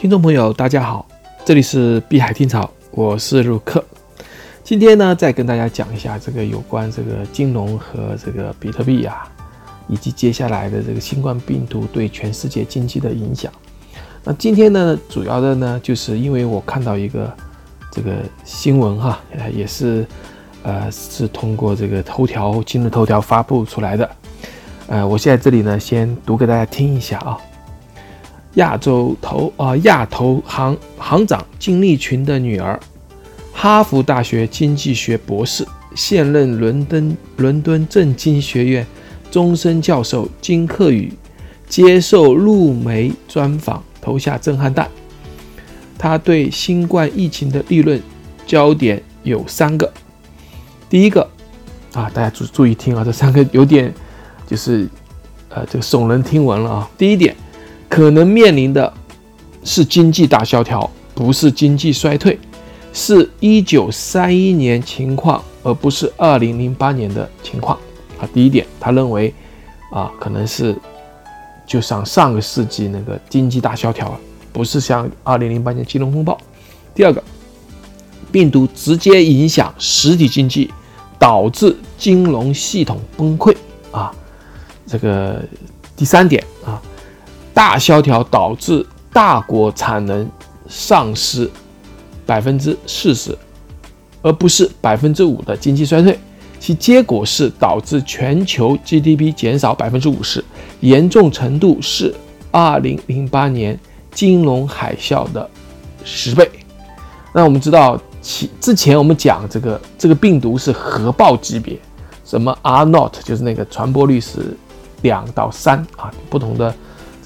听众朋友，大家好，这里是碧海听潮，我是陆克。今天呢，再跟大家讲一下这个有关这个金融和这个比特币啊，以及接下来的这个新冠病毒对全世界经济的影响。那今天呢，主要的呢，就是因为我看到一个这个新闻哈，也是呃是通过这个头条今日头条发布出来的。呃，我现在这里呢，先读给大家听一下啊。亚洲投啊，亚投行行长金立群的女儿，哈佛大学经济学博士，现任伦敦伦敦政经学院终身教授金克宇接受路媒专访，投下震撼弹。他对新冠疫情的立论焦点有三个。第一个啊，大家注注意听啊，这三个有点就是呃这个耸人听闻了啊。第一点。可能面临的是经济大萧条，不是经济衰退，是一九三一年情况，而不是二零零八年的情况。啊，第一点，他认为，啊，可能是就像上个世纪那个经济大萧条，不是像二零零八年金融风暴。第二个，病毒直接影响实体经济，导致金融系统崩溃。啊，这个第三点啊。大萧条导致大国产能丧失百分之四十，而不是百分之五的经济衰退，其结果是导致全球 GDP 减少百分之五十，严重程度是二零零八年金融海啸的十倍。那我们知道，其之前我们讲这个这个病毒是核爆级别，什么 R not 就是那个传播率是两到三啊，不同的。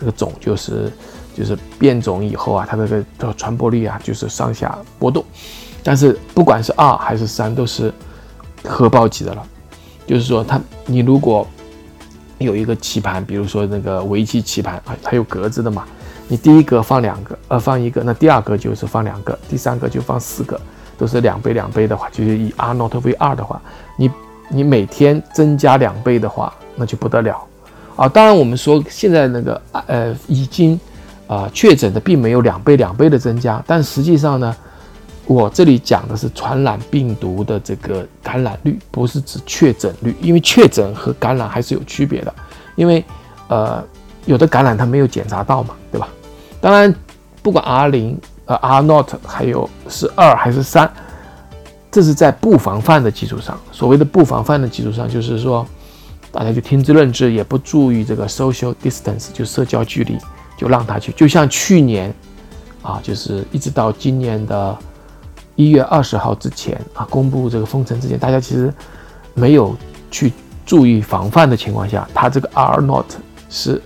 这个种就是就是变种以后啊，它这个的传播率啊，就是上下波动。但是不管是二还是三，都是核爆级的了。就是说，它你如果有一个棋盘，比如说那个围棋棋盘啊，它有格子的嘛，你第一格放两个，呃，放一个，那第二格就是放两个，第三个就放四个，都是两倍两倍的话，就是以 R not 为二的话，你你每天增加两倍的话，那就不得了。啊，当然我们说现在那个呃已经啊确诊的并没有两倍两倍的增加，但实际上呢，我这里讲的是传染病毒的这个感染率，不是指确诊率，因为确诊和感染还是有区别的，因为呃有的感染它没有检查到嘛，对吧？当然不管 R 零呃 R not 还有是二还是三，这是在不防范的基础上，所谓的不防范的基础上，就是说。大家就听之任之，也不注意这个 social distance，就社交距离，就让他去。就像去年，啊，就是一直到今年的一月二十号之前啊，公布这个封城之前，大家其实没有去注意防范的情况下，它这个 R not 是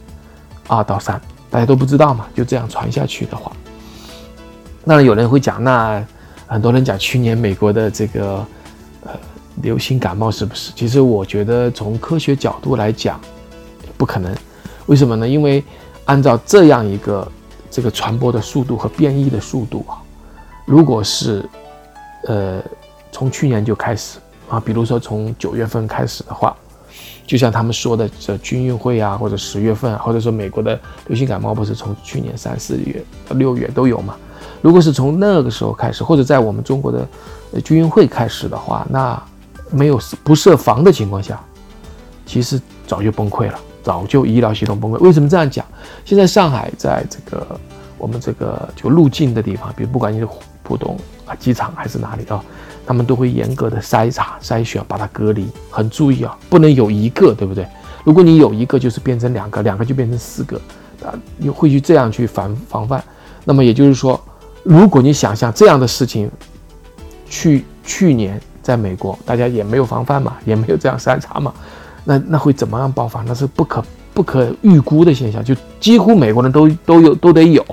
二到三，大家都不知道嘛，就这样传下去的话，那有人会讲，那很多人讲去年美国的这个。呃流行感冒是不是？其实我觉得从科学角度来讲，不可能。为什么呢？因为按照这样一个这个传播的速度和变异的速度啊，如果是呃从去年就开始啊，比如说从九月份开始的话，就像他们说的这军运会啊，或者十月份，或者说美国的流行感冒不是从去年三四月到六月都有嘛？如果是从那个时候开始，或者在我们中国的军运会开始的话，那没有不设防的情况下，其实早就崩溃了，早就医疗系统崩溃。为什么这样讲？现在上海在这个我们这个就入境的地方，比如不管你是浦东啊机场还是哪里啊，他们都会严格的筛查筛选，把它隔离，很注意啊，不能有一个，对不对？如果你有一个，就是变成两个，两个就变成四个啊，你会去这样去防防范。那么也就是说，如果你想象这样的事情，去去年。在美国，大家也没有防范嘛，也没有这样筛查嘛，那那会怎么样爆发？那是不可不可预估的现象，就几乎美国人都都有都得有。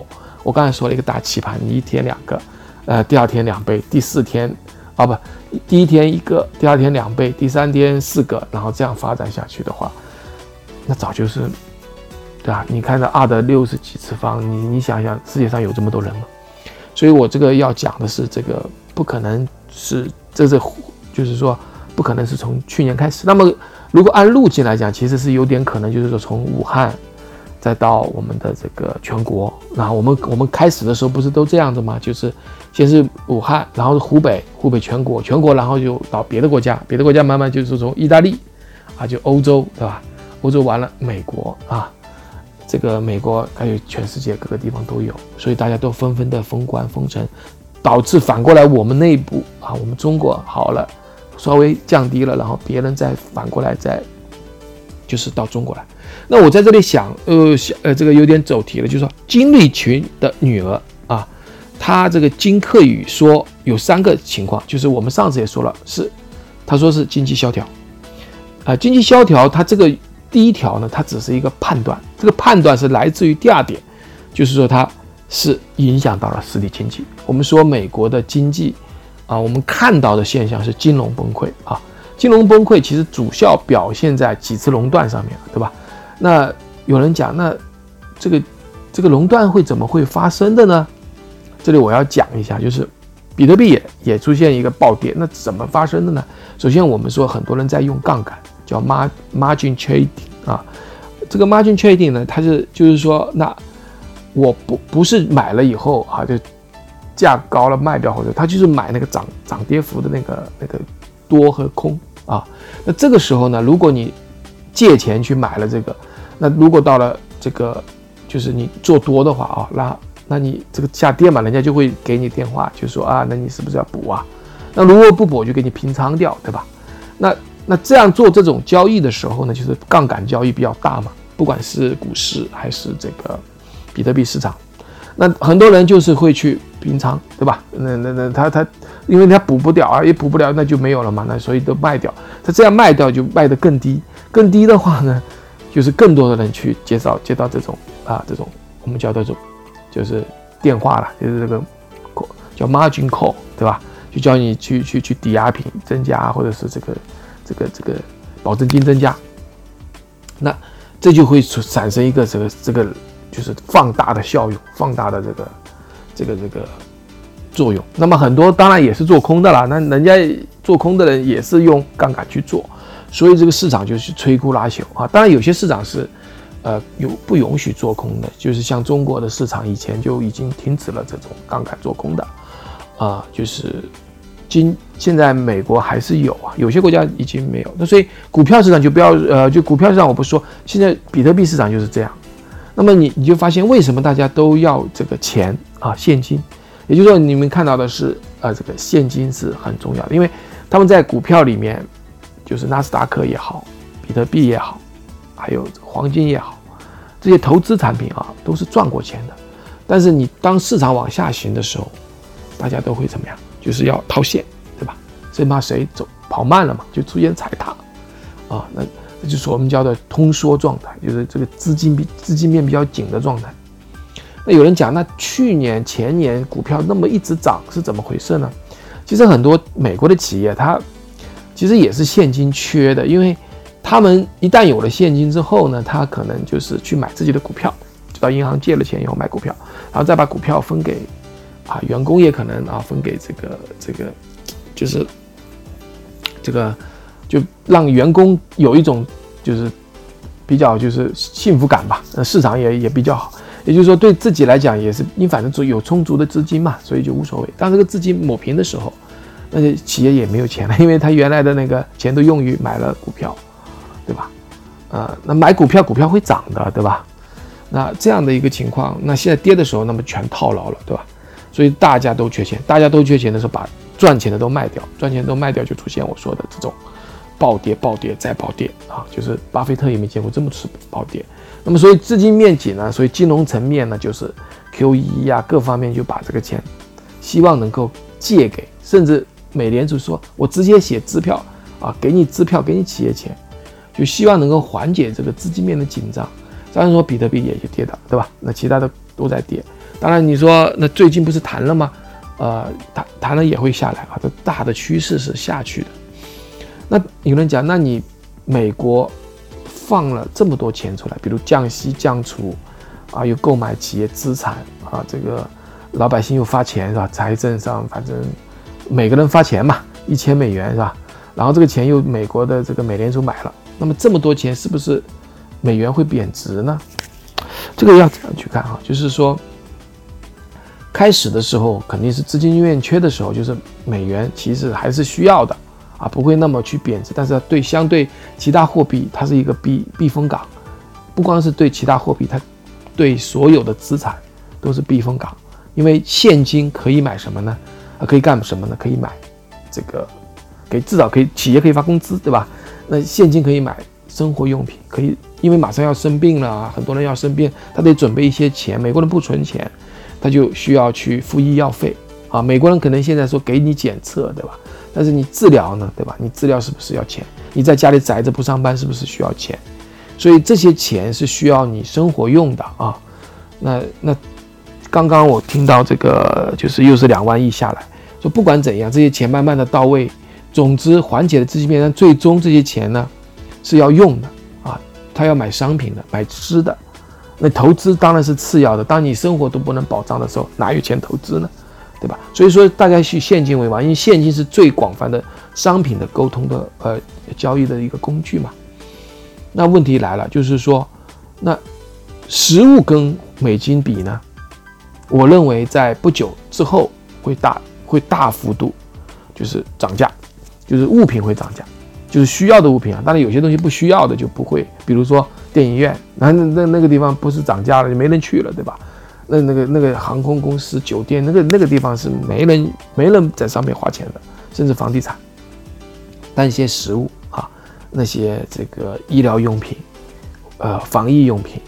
我刚才说了一个大棋盘，你一天两个，呃，第二天两倍，第四天，啊不，第一天一个，第二天两倍，第三天四个，然后这样发展下去的话，那早就是，对吧？你看这二的六十几次方，你你想想，世界上有这么多人吗？所以我这个要讲的是，这个不可能是。这是，就是说，不可能是从去年开始。那么，如果按路径来讲，其实是有点可能，就是说从武汉，再到我们的这个全国。那我们我们开始的时候不是都这样子吗？就是先是武汉，然后是湖北，湖北全国，全国，然后就到别的国家，别的国家慢慢就是从意大利啊，就欧洲，对吧？欧洲完了，美国啊，这个美国还有全世界各个地方都有，所以大家都纷纷的封关封城，导致反过来我们内部啊，我们中国好了，稍微降低了，然后别人再反过来再就是到中国来。那我在这里想，呃，想呃，这个有点走题了，就是说金立群的女儿啊，她这个金克宇说有三个情况，就是我们上次也说了，是他说是经济萧条啊，经济萧条，他这个。第一条呢，它只是一个判断，这个判断是来自于第二点，就是说它是影响到了实体经济。我们说美国的经济啊，我们看到的现象是金融崩溃啊，金融崩溃其实主要表现在几次垄断上面对吧？那有人讲，那这个这个垄断会怎么会发生的呢？这里我要讲一下，就是比特币也也出现一个暴跌，那怎么发生的呢？首先我们说很多人在用杠杆。叫妈 margin trading 啊，这个 margin trading 呢，它是就是说，那我不不是买了以后啊，就价高了卖掉，或者它就是买那个涨涨跌幅的那个那个多和空啊。那这个时候呢，如果你借钱去买了这个，那如果到了这个就是你做多的话啊，那那你这个下跌嘛，人家就会给你电话，就说啊，那你是不是要补啊？那如果不补，我就给你平仓掉，对吧？那那这样做这种交易的时候呢，就是杠杆交易比较大嘛，不管是股市还是这个比特币市场，那很多人就是会去平仓，对吧？那那那他他，因为他补不掉啊，也补不了，那就没有了嘛，那所以都卖掉。他这样卖掉就卖得更低，更低的话呢，就是更多的人去接到接到这种啊这种我们叫这种就是电话了，就是这个叫 margin call，对吧？就叫你去去去抵押品增加或者是这个。这个这个保证金增加，那这就会产生一个这个这个就是放大的效用，放大的这个这个这个作用。那么很多当然也是做空的啦，那人家做空的人也是用杠杆去做，所以这个市场就是摧枯拉朽啊。当然有些市场是呃有不允许做空的，就是像中国的市场以前就已经停止了这种杠杆做空的啊，就是。今现在美国还是有啊，有些国家已经没有。那所以股票市场就不要呃，就股票市场我不说，现在比特币市场就是这样。那么你你就发现为什么大家都要这个钱啊，现金？也就是说你们看到的是呃，这个现金是很重要的，因为他们在股票里面，就是纳斯达克也好，比特币也好，还有黄金也好，这些投资产品啊都是赚过钱的。但是你当市场往下行的时候，大家都会怎么样？就是要套现，对吧？最怕谁走跑慢了嘛，就出现踩踏，啊，那就是我们叫的通缩状态，就是这个资金比资金面比较紧的状态。那有人讲，那去年前年股票那么一直涨是怎么回事呢？其实很多美国的企业，它其实也是现金缺的，因为他们一旦有了现金之后呢，他可能就是去买自己的股票，就到银行借了钱以后买股票，然后再把股票分给。啊，员工也可能啊分给这个这个，就是这个就让员工有一种就是比较就是幸福感吧。呃，市场也也比较好，也就是说对自己来讲也是，你反正足有充足的资金嘛，所以就无所谓。当这个资金抹平的时候，那些企业也没有钱了，因为他原来的那个钱都用于买了股票，对吧？呃，那买股票股票会涨的，对吧？那这样的一个情况，那现在跌的时候，那么全套牢了，对吧？所以大家都缺钱，大家都缺钱的时候，把赚钱的都卖掉，赚钱都卖掉，就出现我说的这种暴跌、暴跌再暴跌啊！就是巴菲特也没见过这么次暴跌。那么，所以资金面紧呢，所以金融层面呢，就是 QE 啊，各方面就把这个钱希望能够借给，甚至美联储说我直接写支票啊，给你支票，给你企业钱，就希望能够缓解这个资金面的紧张。当然说比特币也就跌的，对吧？那其他的都在跌。当然，你说那最近不是谈了吗？呃，谈谈了也会下来啊，这大的趋势是下去的。那有人讲，那你美国放了这么多钱出来，比如降息降储啊，又购买企业资产啊，这个老百姓又发钱是吧？财政上反正每个人发钱嘛，一千美元是吧？然后这个钱又美国的这个美联储买了，那么这么多钱是不是美元会贬值呢？这个要怎样去看啊？就是说，开始的时候肯定是资金链缺的时候，就是美元其实还是需要的啊，不会那么去贬值。但是对相对其他货币，它是一个避避风港，不光是对其他货币，它对所有的资产都是避风港。因为现金可以买什么呢？啊，可以干什么呢？可以买这个，给至少可以企业可以发工资，对吧？那现金可以买生活用品，可以，因为马上要生病了啊，很多人要生病，他得准备一些钱。美国人不存钱，他就需要去付医药费啊。美国人可能现在说给你检测，对吧？但是你治疗呢，对吧？你治疗是不是要钱？你在家里宅着不上班，是不是需要钱？所以这些钱是需要你生活用的啊。那那刚刚我听到这个，就是又是两万亿下来，说不管怎样，这些钱慢慢的到位。总之，缓解了资金面，但最终这些钱呢，是要用的啊，他要买商品的，买吃的。那投资当然是次要的。当你生活都不能保障的时候，哪有钱投资呢？对吧？所以说，大家以现金为王，因为现金是最广泛的商品的沟通的呃交易的一个工具嘛。那问题来了，就是说，那实物跟美金比呢？我认为在不久之后会大会大幅度就是涨价。就是物品会涨价，就是需要的物品啊。当然有些东西不需要的就不会，比如说电影院，那那那个地方不是涨价了就没人去了，对吧？那那个那个航空公司、酒店，那个那个地方是没人没人在上面花钱的，甚至房地产。但一些食物啊，那些这个医疗用品，呃，防疫用品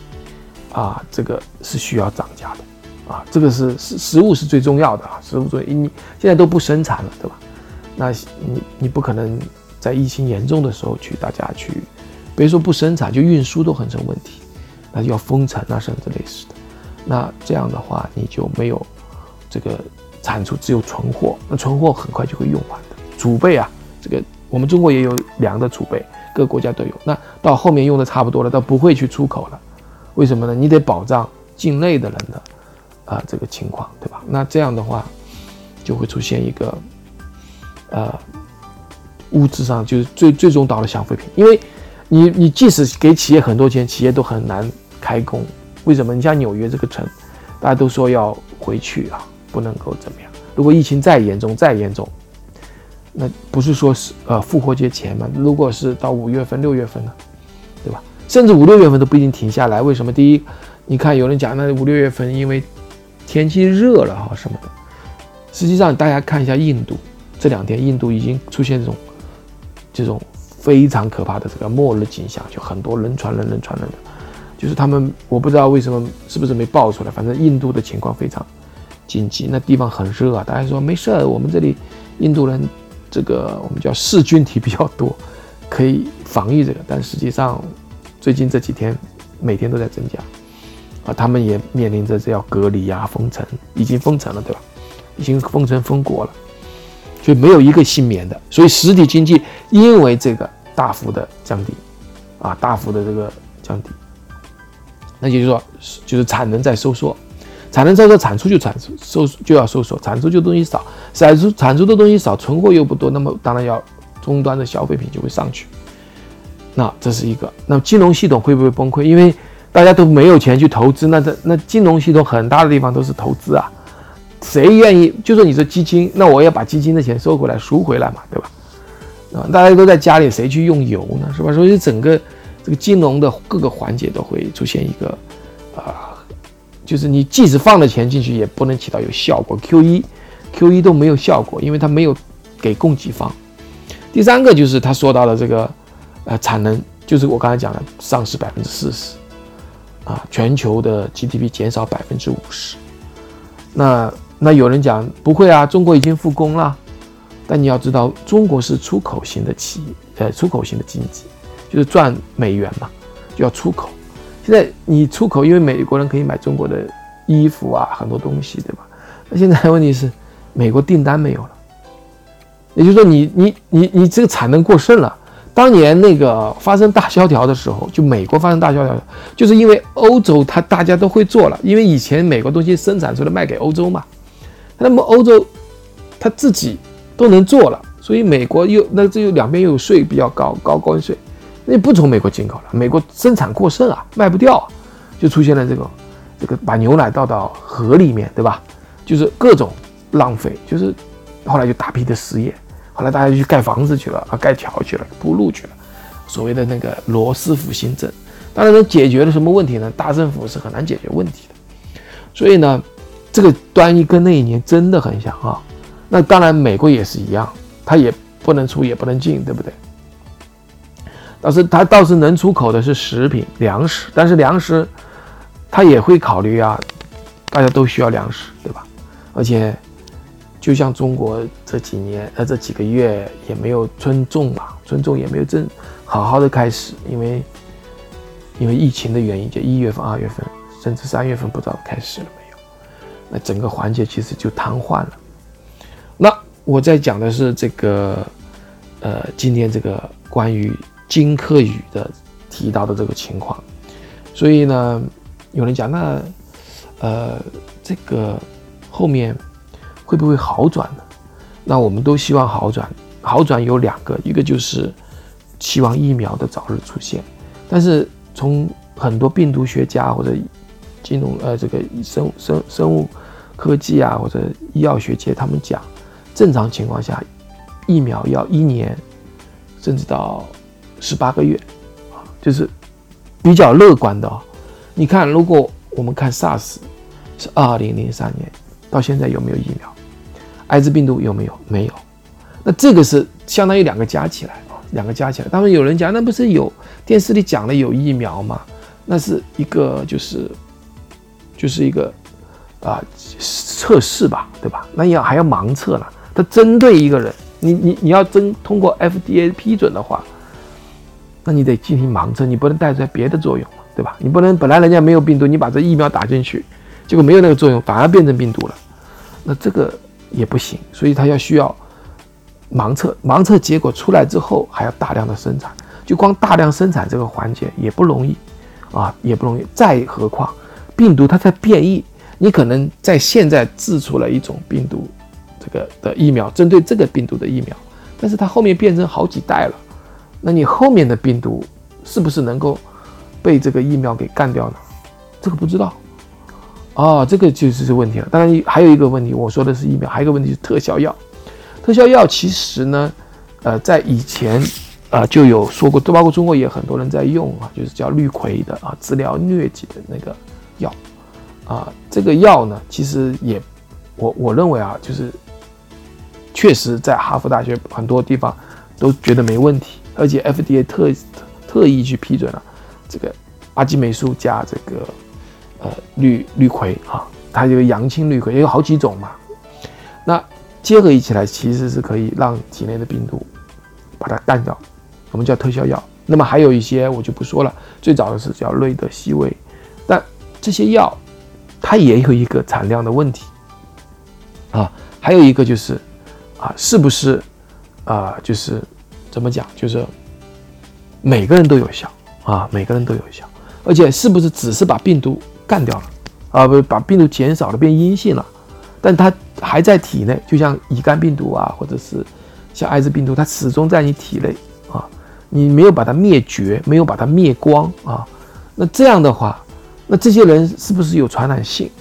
啊，这个是需要涨价的啊。这个是食食物是最重要的啊，食物最你现在都不生产了，对吧？那你你不可能在疫情严重的时候去大家去，别说不生产，就运输都很成问题，那就要封城啊，甚至类似的。那这样的话，你就没有这个产出，只有存货。那存货很快就会用完的。储备啊，这个我们中国也有粮的储备，各个国家都有。那到后面用的差不多了，倒不会去出口了。为什么呢？你得保障境内的人的啊这个情况，对吧？那这样的话，就会出现一个。呃，物质上就是最最终到了消费品，因为你你即使给企业很多钱，企业都很难开工。为什么？你像纽约这个城，大家都说要回去啊，不能够怎么样。如果疫情再严重再严重，那不是说是呃复活节前吗？如果是到五月份六月份呢，对吧？甚至五六月份都不一定停下来。为什么？第一，你看有人讲那五六月份因为天气热了哈什么的，实际上大家看一下印度。这两天，印度已经出现这种这种非常可怕的这个末日景象，就很多人传人，人传人的，就是他们我不知道为什么是不是没爆出来，反正印度的情况非常紧急，那地方很热啊。大家说没事儿，我们这里印度人这个我们叫噬菌体比较多，可以防御这个，但实际上最近这几天每天都在增加啊，他们也面临着这要隔离啊、封城，已经封城了，对吧？已经封城封国了。就没有一个幸免的，所以实体经济因为这个大幅的降低，啊，大幅的这个降低，那就是说，就是产能在收缩，产能在说产出就产出收就要收缩，产出就东西少，产出产出的东西少，存货又不多，那么当然要终端的消费品就会上去，那这是一个，那么金融系统会不会崩溃？因为大家都没有钱去投资，那这那金融系统很大的地方都是投资啊。谁愿意？就说你这基金，那我要把基金的钱收回来赎回来嘛，对吧？啊，大家都在家里，谁去用油呢？是吧？所以整个这个金融的各个环节都会出现一个啊，就是你即使放了钱进去，也不能起到有效果。Q 一、Q 一都没有效果，因为它没有给供给方。第三个就是他说到的这个呃产能，就是我刚才讲的丧失百分之四十啊，全球的 GDP 减少百分之五十，那。那有人讲不会啊，中国已经复工了，但你要知道，中国是出口型的企业，呃，出口型的经济，就是赚美元嘛，就要出口。现在你出口，因为美国人可以买中国的衣服啊，很多东西，对吧？那现在问题是，美国订单没有了，也就是说，你你你你这个产能过剩了。当年那个发生大萧条的时候，就美国发生大萧条，就是因为欧洲它大家都会做了，因为以前美国东西生产出来卖给欧洲嘛。那么欧洲，它自己都能做了，所以美国又那这又两边又有税比较高，高关税，那不从美国进口了，美国生产过剩啊，卖不掉，就出现了这个这个把牛奶倒到河里面，对吧？就是各种浪费，就是后来就大批的失业，后来大家就去盖房子去了啊，盖桥去了，铺路去了，所谓的那个罗斯福新政，当然能解决了什么问题呢？大政府是很难解决问题的，所以呢，这个端倪跟那一年真的很像啊。那当然美国也是一样，它也不能出也不能进，对不对？倒是它倒是能出口的是食品粮食，但是粮食它也会考虑啊，大家都需要粮食，对吧？而且，就像中国这几年呃这几个月也没有春种嘛，春种也没有正好好的开始，因为因为疫情的原因，就一月份、二月份，甚至三月份不知道开始了没有，那整个环节其实就瘫痪了。那我在讲的是这个，呃，今天这个关于金科宇的提到的这个情况，所以呢，有人讲那，呃，这个。后面会不会好转呢？那我们都希望好转。好转有两个，一个就是希望疫苗的早日出现。但是从很多病毒学家或者金融呃这个生生生物科技啊或者医药学界他们讲，正常情况下疫苗要一年甚至到十八个月啊，就是比较乐观的。哦你看，如果我们看 SARS 是二零零三年。到现在有没有疫苗？艾滋病毒有没有？没有。那这个是相当于两个加起来啊，两个加起来。当然有人讲，那不是有电视里讲了有疫苗吗？那是一个就是就是一个啊测试吧，对吧？那要还要盲测了。它针对一个人，你你你要真通过 FDA 批准的话，那你得进行盲测，你不能带出来别的作用嘛，对吧？你不能本来人家没有病毒，你把这疫苗打进去。结果没有那个作用，反而变成病毒了，那这个也不行，所以它要需要盲测，盲测结果出来之后还要大量的生产，就光大量生产这个环节也不容易啊，也不容易。再何况病毒它在变异，你可能在现在制出了一种病毒这个的疫苗，针对这个病毒的疫苗，但是它后面变成好几代了，那你后面的病毒是不是能够被这个疫苗给干掉呢？这个不知道。哦，这个就是这问题了。当然还有一个问题，我说的是疫苗，还有一个问题是特效药。特效药其实呢，呃，在以前啊就有说过，都包括中国也很多人在用啊，就是叫氯喹的啊，治疗疟疾的那个药啊。这个药呢，其实也我我认为啊，就是确实在哈佛大学很多地方都觉得没问题，而且 FDA 特特意去批准了这个阿基霉素加这个。呃，氯氯喹啊，它有阳清氯喹，也有好几种嘛。那结合一起来，其实是可以让体内的病毒把它干掉，我们叫特效药。那么还有一些我就不说了，最早的是叫瑞德西韦，但这些药它也有一个产量的问题啊，还有一个就是啊，是不是啊，就是怎么讲，就是每个人都有效啊，每个人都有效，而且是不是只是把病毒干掉了，啊不，把病毒减少了，变阴性了，但它还在体内，就像乙肝病毒啊，或者是像艾滋病毒，它始终在你体内啊，你没有把它灭绝，没有把它灭光啊，那这样的话，那这些人是不是有传染性？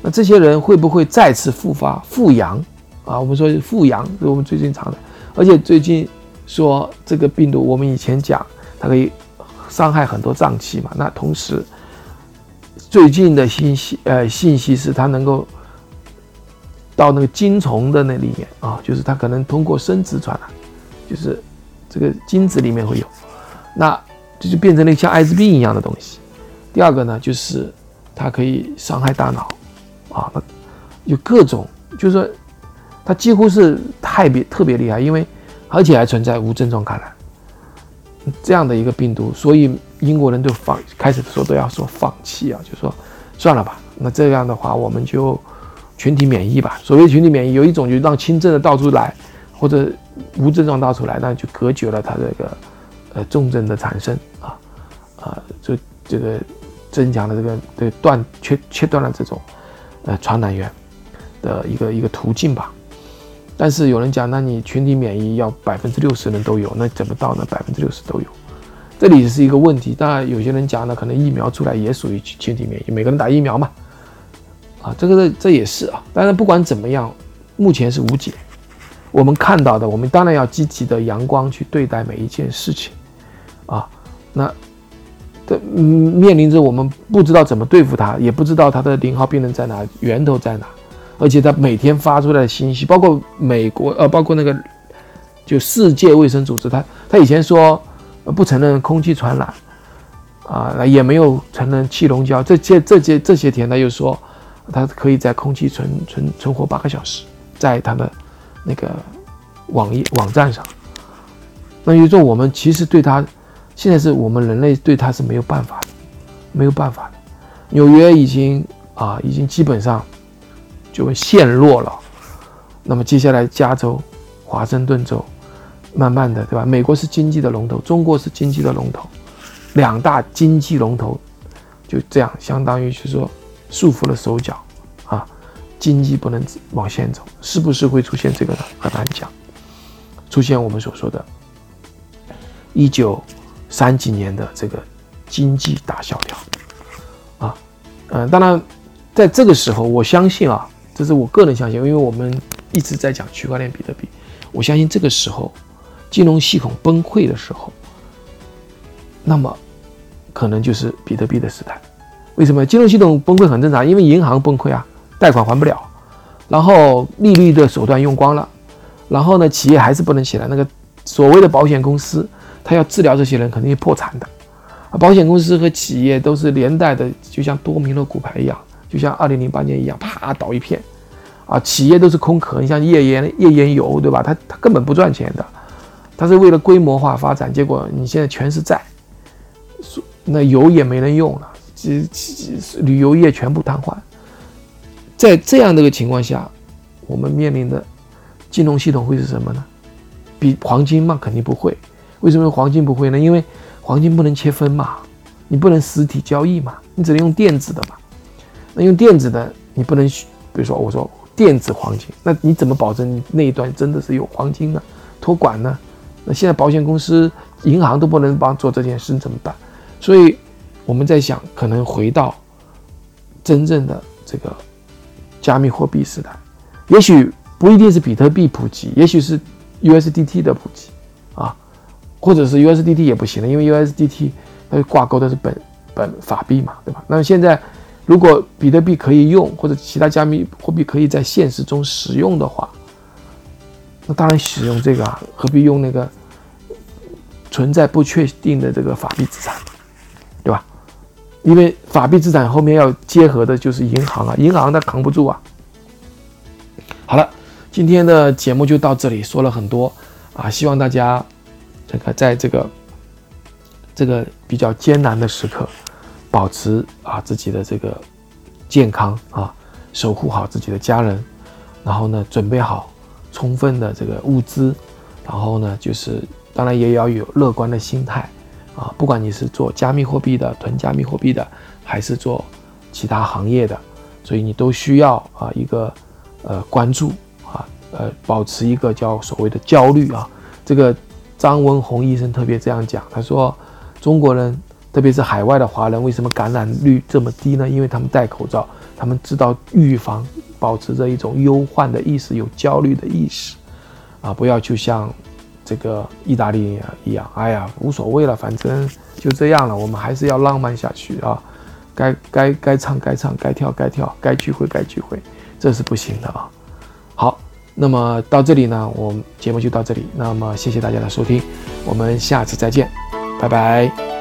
那这些人会不会再次复发复阳？啊，我们说复阳是我们最近常的，而且最近说这个病毒，我们以前讲它可以伤害很多脏器嘛，那同时。最近的信息，呃，信息是它能够到那个精虫的那里面啊，就是它可能通过生殖传染，就是这个精子里面会有，那这就变成了像艾滋病一样的东西。第二个呢，就是它可以伤害大脑，啊，有各种，就是说它几乎是太别特别厉害，因为而且还存在无症状感染。这样的一个病毒，所以英国人都放开始的时候都要说放弃啊，就说算了吧。那这样的话，我们就群体免疫吧。所谓群体免疫，有一种就让轻症的到处来，或者无症状到处来，那就隔绝了它这个呃重症的产生啊啊，就这个增强了这个对断切切断了这种呃传染源的一个一个途径吧。但是有人讲，那你群体免疫要百分之六十人都有，那怎么到呢？百分之六十都有，这里是一个问题。当然，有些人讲呢，可能疫苗出来也属于群体免疫，每个人打疫苗嘛，啊，这个这也是啊。当然，不管怎么样，目前是无解。我们看到的，我们当然要积极的阳光去对待每一件事情，啊，那的面临着我们不知道怎么对付它，也不知道它的零号病人在哪，源头在哪，而且它每天发出来的信息，包括美国呃，包括那个就世界卫生组织，它它以前说不承认空气传染，啊，也没有承认气溶胶，这些这些这些天他又说它可以在空气存存存活八个小时，在它的。那个网页网站上，那也就说我们其实对它，现在是我们人类对它是没有办法的，没有办法的。纽约已经啊，已经基本上就会陷落了。那么接下来加州、华盛顿州，慢慢的，对吧？美国是经济的龙头，中国是经济的龙头，两大经济龙头就这样，相当于是说束缚了手脚啊。经济不能往前走，是不是会出现这个呢？很难讲。出现我们所说的，一九三几年的这个经济大萧条啊，嗯，当然，在这个时候，我相信啊，这是我个人相信，因为我们一直在讲区块链比特币，我相信这个时候金融系统崩溃的时候，那么可能就是比特币的时代。为什么金融系统崩溃很正常？因为银行崩溃啊。贷款还不了，然后利率的手段用光了，然后呢，企业还是不能起来。那个所谓的保险公司，他要治疗这些人，肯定是破产的。保险公司和企业都是连带的，就像多米诺骨牌一样，就像二零零八年一样，啪倒一片。啊，企业都是空壳，你像页岩页岩油，对吧？它它根本不赚钱的，它是为了规模化发展，结果你现在全是债，那油也没人用了，这旅游业全部瘫痪。在这样的一个情况下，我们面临的金融系统会是什么呢？比黄金嘛？肯定不会。为什么黄金不会呢？因为黄金不能切分嘛，你不能实体交易嘛，你只能用电子的嘛。那用电子的，你不能，比如说我说电子黄金，那你怎么保证那一段真的是有黄金呢？托管呢？那现在保险公司、银行都不能帮做这件事，怎么办？所以我们在想，可能回到真正的这个。加密货币时代，也许不一定是比特币普及，也许是 USDT 的普及啊，或者是 USDT 也不行了，因为 USDT 它挂钩的是本本法币嘛，对吧？那么现在如果比特币可以用，或者其他加密货币可以在现实中使用的话，那当然使用这个啊，何必用那个存在不确定的这个法币资产，对吧？因为法币资产后面要结合的就是银行啊，银行它扛不住啊。好了，今天的节目就到这里，说了很多啊，希望大家这个在这个这个比较艰难的时刻，保持啊自己的这个健康啊，守护好自己的家人，然后呢，准备好充分的这个物资，然后呢，就是当然也要有乐观的心态。啊，不管你是做加密货币的、囤加密货币的，还是做其他行业的，所以你都需要啊一个呃关注啊呃保持一个叫所谓的焦虑啊。这个张文宏医生特别这样讲，他说中国人特别是海外的华人为什么感染率这么低呢？因为他们戴口罩，他们知道预防，保持着一种忧患的意识，有焦虑的意识啊，不要就像。这个意大利一样，哎呀，无所谓了，反正就这样了。我们还是要浪漫下去啊！该该该唱该唱，该跳该跳，该聚会该聚会，这是不行的啊！好，那么到这里呢，我们节目就到这里。那么谢谢大家的收听，我们下次再见，拜拜。